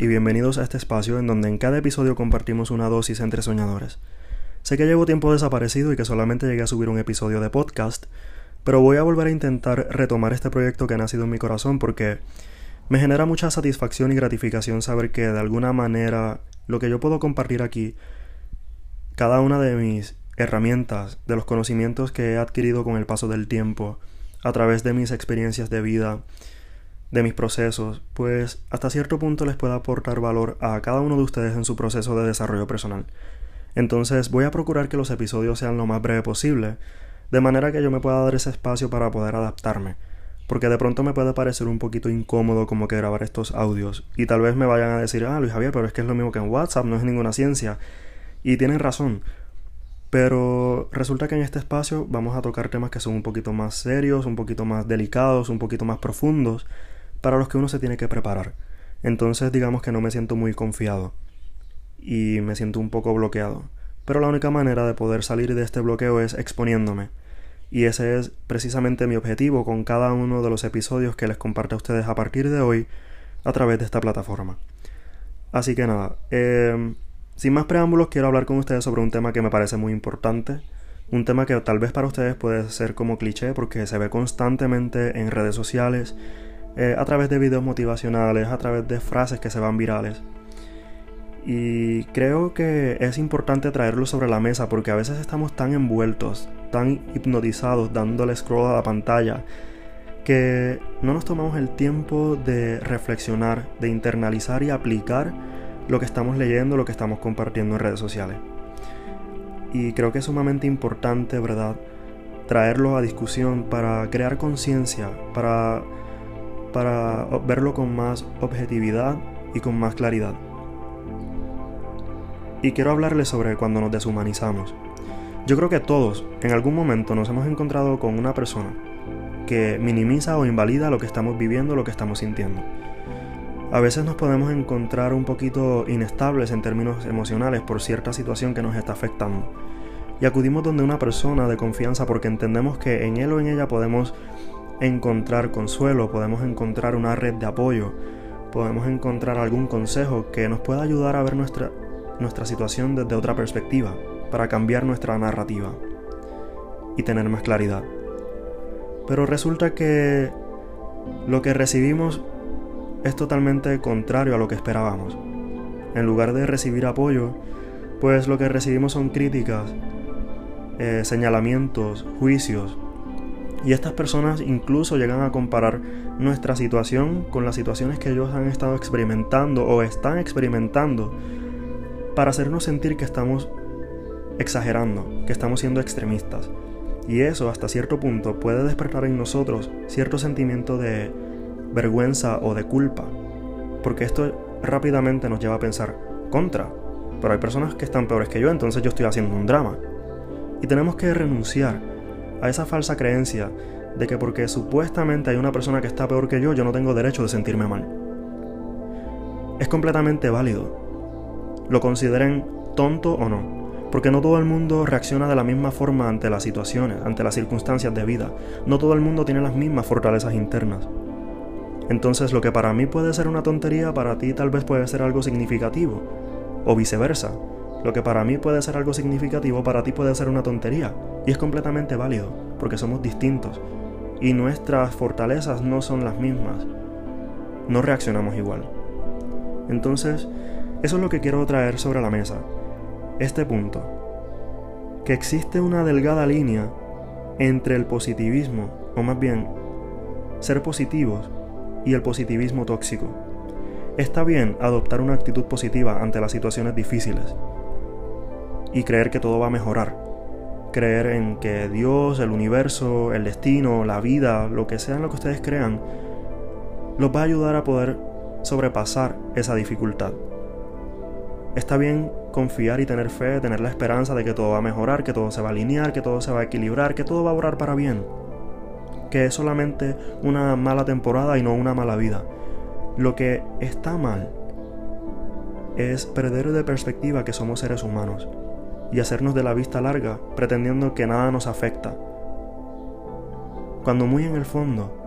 Y bienvenidos a este espacio en donde en cada episodio compartimos una dosis entre soñadores. Sé que llevo tiempo desaparecido y que solamente llegué a subir un episodio de podcast, pero voy a volver a intentar retomar este proyecto que ha nacido en mi corazón porque me genera mucha satisfacción y gratificación saber que de alguna manera lo que yo puedo compartir aquí, cada una de mis herramientas, de los conocimientos que he adquirido con el paso del tiempo, a través de mis experiencias de vida, de mis procesos, pues hasta cierto punto les pueda aportar valor a cada uno de ustedes en su proceso de desarrollo personal. Entonces voy a procurar que los episodios sean lo más breve posible, de manera que yo me pueda dar ese espacio para poder adaptarme, porque de pronto me puede parecer un poquito incómodo como que grabar estos audios, y tal vez me vayan a decir, ah, Luis Javier, pero es que es lo mismo que en WhatsApp, no es ninguna ciencia, y tienen razón, pero resulta que en este espacio vamos a tocar temas que son un poquito más serios, un poquito más delicados, un poquito más profundos, para los que uno se tiene que preparar. Entonces digamos que no me siento muy confiado y me siento un poco bloqueado. Pero la única manera de poder salir de este bloqueo es exponiéndome. Y ese es precisamente mi objetivo con cada uno de los episodios que les comparto a ustedes a partir de hoy a través de esta plataforma. Así que nada, eh, sin más preámbulos quiero hablar con ustedes sobre un tema que me parece muy importante, un tema que tal vez para ustedes puede ser como cliché porque se ve constantemente en redes sociales eh, a través de videos motivacionales, a través de frases que se van virales. Y creo que es importante traerlo sobre la mesa porque a veces estamos tan envueltos, tan hipnotizados dándole scroll a la pantalla, que no nos tomamos el tiempo de reflexionar, de internalizar y aplicar lo que estamos leyendo, lo que estamos compartiendo en redes sociales. Y creo que es sumamente importante, ¿verdad? Traerlo a discusión para crear conciencia, para para verlo con más objetividad y con más claridad. Y quiero hablarles sobre cuando nos deshumanizamos. Yo creo que todos en algún momento nos hemos encontrado con una persona que minimiza o invalida lo que estamos viviendo, lo que estamos sintiendo. A veces nos podemos encontrar un poquito inestables en términos emocionales por cierta situación que nos está afectando. Y acudimos donde una persona de confianza porque entendemos que en él o en ella podemos encontrar consuelo, podemos encontrar una red de apoyo, podemos encontrar algún consejo que nos pueda ayudar a ver nuestra, nuestra situación desde otra perspectiva, para cambiar nuestra narrativa y tener más claridad. Pero resulta que lo que recibimos es totalmente contrario a lo que esperábamos. En lugar de recibir apoyo, pues lo que recibimos son críticas, eh, señalamientos, juicios, y estas personas incluso llegan a comparar nuestra situación con las situaciones que ellos han estado experimentando o están experimentando para hacernos sentir que estamos exagerando, que estamos siendo extremistas. Y eso hasta cierto punto puede despertar en nosotros cierto sentimiento de vergüenza o de culpa. Porque esto rápidamente nos lleva a pensar, contra, pero hay personas que están peores que yo, entonces yo estoy haciendo un drama. Y tenemos que renunciar a esa falsa creencia de que porque supuestamente hay una persona que está peor que yo, yo no tengo derecho de sentirme mal. Es completamente válido. Lo consideren tonto o no. Porque no todo el mundo reacciona de la misma forma ante las situaciones, ante las circunstancias de vida. No todo el mundo tiene las mismas fortalezas internas. Entonces lo que para mí puede ser una tontería, para ti tal vez puede ser algo significativo. O viceversa. Lo que para mí puede ser algo significativo, para ti puede ser una tontería. Y es completamente válido, porque somos distintos. Y nuestras fortalezas no son las mismas. No reaccionamos igual. Entonces, eso es lo que quiero traer sobre la mesa. Este punto. Que existe una delgada línea entre el positivismo, o más bien, ser positivos, y el positivismo tóxico. Está bien adoptar una actitud positiva ante las situaciones difíciles, y creer que todo va a mejorar. Creer en que Dios, el universo, el destino, la vida, lo que sea lo que ustedes crean, los va a ayudar a poder sobrepasar esa dificultad. Está bien confiar y tener fe, tener la esperanza de que todo va a mejorar, que todo se va a alinear, que todo se va a equilibrar, que todo va a orar para bien. Que es solamente una mala temporada y no una mala vida. Lo que está mal es perder de perspectiva que somos seres humanos y hacernos de la vista larga pretendiendo que nada nos afecta. Cuando muy en el fondo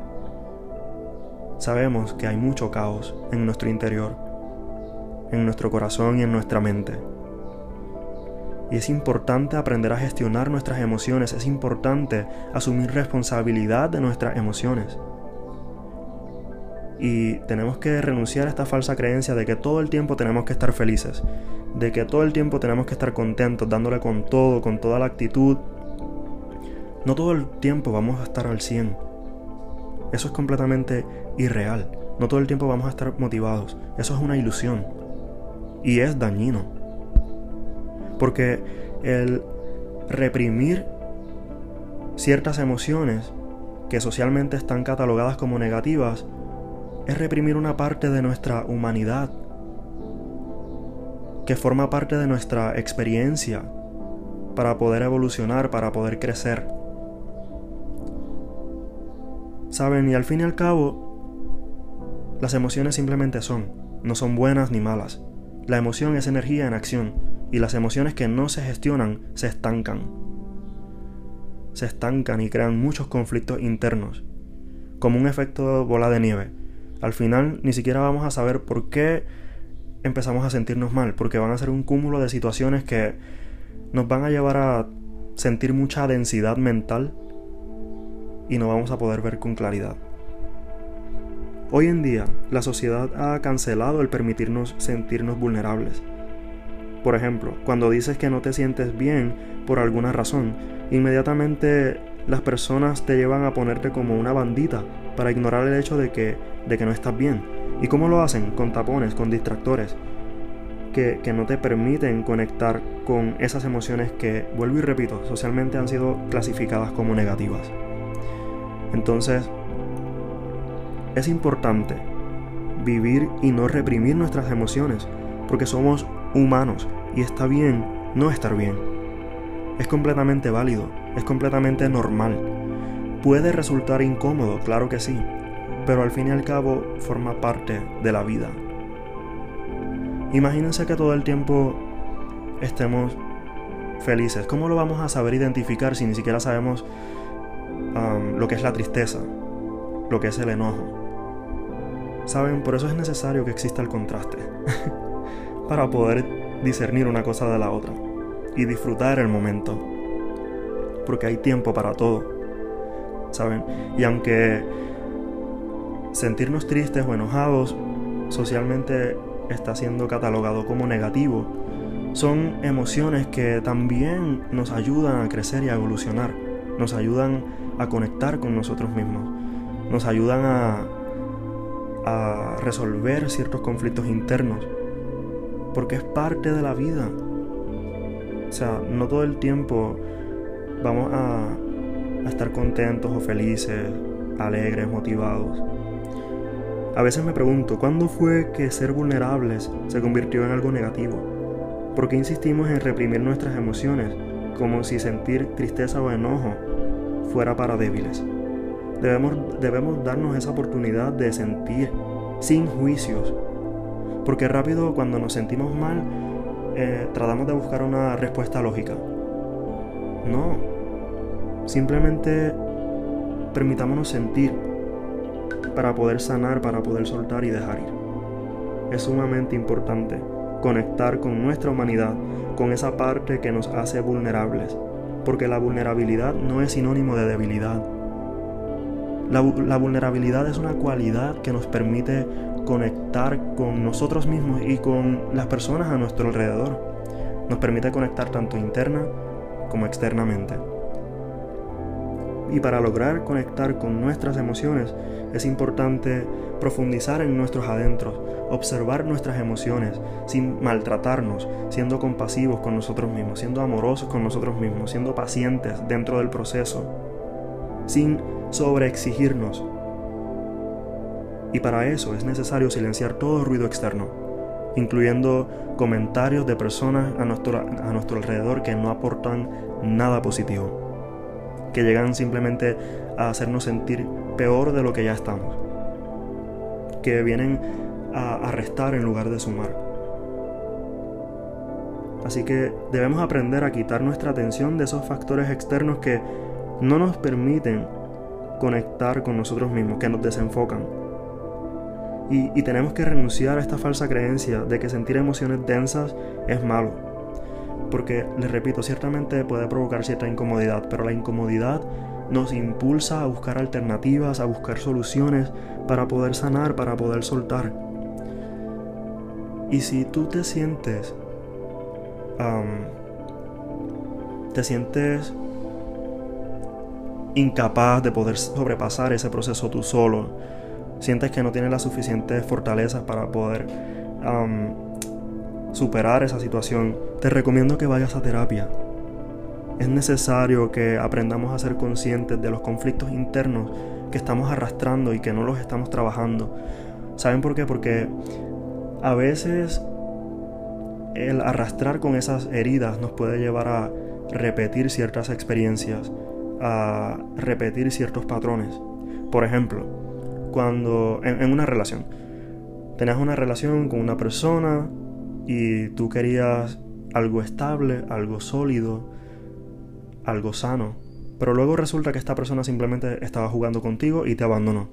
sabemos que hay mucho caos en nuestro interior, en nuestro corazón y en nuestra mente. Y es importante aprender a gestionar nuestras emociones, es importante asumir responsabilidad de nuestras emociones. Y tenemos que renunciar a esta falsa creencia de que todo el tiempo tenemos que estar felices, de que todo el tiempo tenemos que estar contentos, dándole con todo, con toda la actitud. No todo el tiempo vamos a estar al 100. Eso es completamente irreal. No todo el tiempo vamos a estar motivados. Eso es una ilusión. Y es dañino. Porque el reprimir ciertas emociones que socialmente están catalogadas como negativas es reprimir una parte de nuestra humanidad que forma parte de nuestra experiencia para poder evolucionar, para poder crecer. Saben, y al fin y al cabo, las emociones simplemente son, no son buenas ni malas. La emoción es energía en acción y las emociones que no se gestionan se estancan. Se estancan y crean muchos conflictos internos, como un efecto bola de nieve. Al final ni siquiera vamos a saber por qué empezamos a sentirnos mal, porque van a ser un cúmulo de situaciones que nos van a llevar a sentir mucha densidad mental y no vamos a poder ver con claridad. Hoy en día, la sociedad ha cancelado el permitirnos sentirnos vulnerables. Por ejemplo, cuando dices que no te sientes bien por alguna razón, inmediatamente las personas te llevan a ponerte como una bandita para ignorar el hecho de que, de que no estás bien. ¿Y cómo lo hacen? Con tapones, con distractores, que, que no te permiten conectar con esas emociones que, vuelvo y repito, socialmente han sido clasificadas como negativas. Entonces, es importante vivir y no reprimir nuestras emociones, porque somos humanos y está bien no estar bien. Es completamente válido, es completamente normal. Puede resultar incómodo, claro que sí, pero al fin y al cabo forma parte de la vida. Imagínense que todo el tiempo estemos felices. ¿Cómo lo vamos a saber identificar si ni siquiera sabemos lo que es la tristeza, lo que es el enojo? Saben, por eso es necesario que exista el contraste. para poder discernir una cosa de la otra y disfrutar el momento. Porque hay tiempo para todo. ¿Saben? Y aunque sentirnos tristes o enojados socialmente está siendo catalogado como negativo, son emociones que también nos ayudan a crecer y a evolucionar, nos ayudan a conectar con nosotros mismos, nos ayudan a, a resolver ciertos conflictos internos porque es parte de la vida. O sea, no todo el tiempo vamos a, estar contentos o felices, alegres, motivados. A veces me pregunto, ¿cuándo fue que ser vulnerables se convirtió en algo negativo? ¿Por qué insistimos en reprimir nuestras emociones, como si sentir tristeza o enojo fuera para débiles? Debemos, debemos darnos esa oportunidad de sentir sin juicios porque rápido cuando nos sentimos mal, eh, tratamos de buscar una respuesta lógica. No. Simplemente permitámonos sentir para poder sanar, para poder soltar y dejar ir. Es sumamente importante conectar con nuestra humanidad, con esa parte que nos hace vulnerables, porque la vulnerabilidad no es sinónimo de debilidad. La, la vulnerabilidad es una cualidad que nos permite conectar con nosotros mismos y con las personas a nuestro alrededor. Nos permite conectar tanto interna como externamente. Y para lograr conectar con nuestras emociones es importante profundizar en nuestros adentros, observar nuestras emociones sin maltratarnos, siendo compasivos con nosotros mismos, siendo amorosos con nosotros mismos, siendo pacientes dentro del proceso, sin sobreexigirnos, y para eso es necesario silenciar todo ruido externo, incluyendo comentarios de personas a nuestro, alrededor que no aportan nada positivo, que llegan simplemente a hacernos sentir peor de lo que ya estamos, que vienen a, a restar en lugar de sumar. Así que debemos aprender a quitar nuestra atención de esos factores externos que no nos permiten conectar con nosotros mismos, que nos desenfocan Y, tenemos que renunciar a esta falsa creencia de que sentir emociones densas es malo. Porque, les repito, ciertamente puede provocar cierta incomodidad, pero la incomodidad nos impulsa a buscar alternativas, a buscar soluciones para poder sanar, para poder soltar. Y si tú te sientes... te sientes incapaz de poder sobrepasar ese proceso tú solo, sientes que no tienes las suficientes fortalezas para poder superar esa situación, te recomiendo que vayas a terapia. Es necesario que aprendamos a ser conscientes de los conflictos internos que estamos arrastrando y que no los estamos trabajando. ¿Saben por qué? Porque a veces el arrastrar con esas heridas nos puede llevar a repetir ciertas experiencias, a repetir ciertos patrones. Por ejemplo, cuando en, una relación, tenías una relación con una persona y tú querías algo estable, algo sólido, algo sano, pero luego resulta que esta persona simplemente estaba jugando contigo y te abandonó.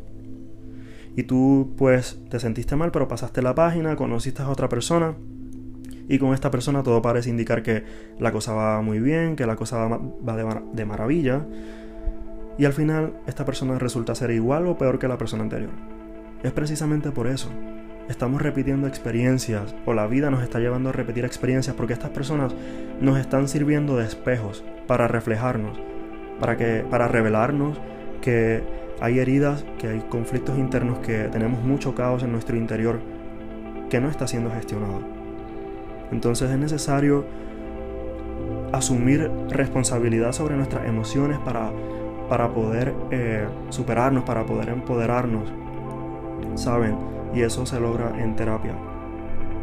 Y tú pues te sentiste mal, pero pasaste la página, conociste a otra persona y con esta persona todo parece indicar que la cosa va muy bien, que la cosa va, de, maravilla. Y al final esta persona resulta ser igual o peor que la persona anterior. Es precisamente por eso. Estamos repitiendo experiencias o la vida nos está llevando a repetir experiencias porque estas personas nos están sirviendo de espejos para reflejarnos, para que para revelarnos que hay heridas, que hay conflictos internos, que tenemos mucho caos en nuestro interior que no está siendo gestionado. Entonces es necesario asumir responsabilidad sobre nuestras emociones para, para poder eh, superarnos, para poder empoderarnos. ¿Saben? Y eso se logra en terapia.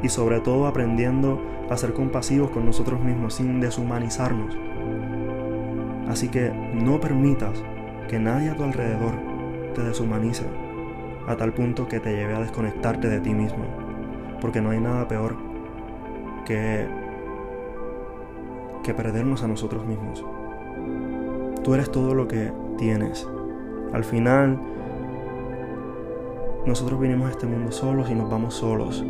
Y sobre todo aprendiendo a ser compasivos con nosotros mismos sin deshumanizarnos. Así que no permitas que nadie a tu alrededor te deshumanice a tal punto que te lleve a desconectarte de ti mismo. Porque no hay nada peor que, que perdernos a nosotros mismos. Tú eres todo lo que tienes. Al final, nosotros vinimos a este mundo solos y nos vamos solos.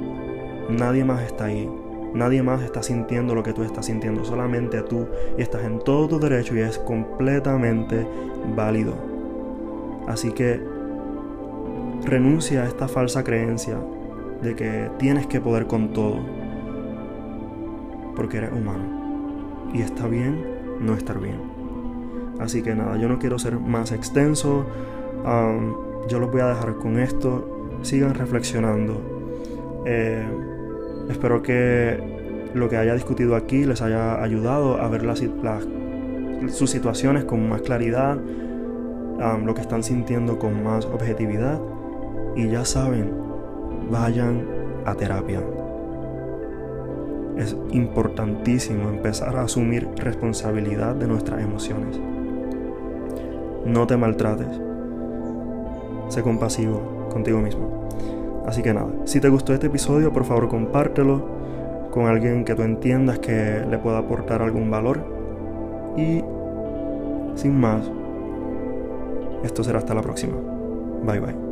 Nadie más está ahí. Nadie más está sintiendo lo que tú estás sintiendo. Solamente tú. Y estás en todo tu derecho y es completamente válido. Así que renuncia a esta falsa creencia de que tienes que poder con todo porque eres humano. Y está bien no estar bien. Así que nada, yo no quiero ser más extenso. yo los voy a dejar con esto. Sigan reflexionando. Eh, espero que lo que haya discutido aquí les haya ayudado a ver las, sus situaciones con más claridad, lo que están sintiendo con más objetividad. Y ya saben, vayan a terapia es importantísimo empezar a asumir responsabilidad de nuestras emociones. No te maltrates. Sé compasivo contigo mismo. Así que nada, si te gustó este episodio, por favor compártelo con alguien que tú entiendas que le pueda aportar algún valor. Y sin más, esto será hasta la próxima. Bye bye.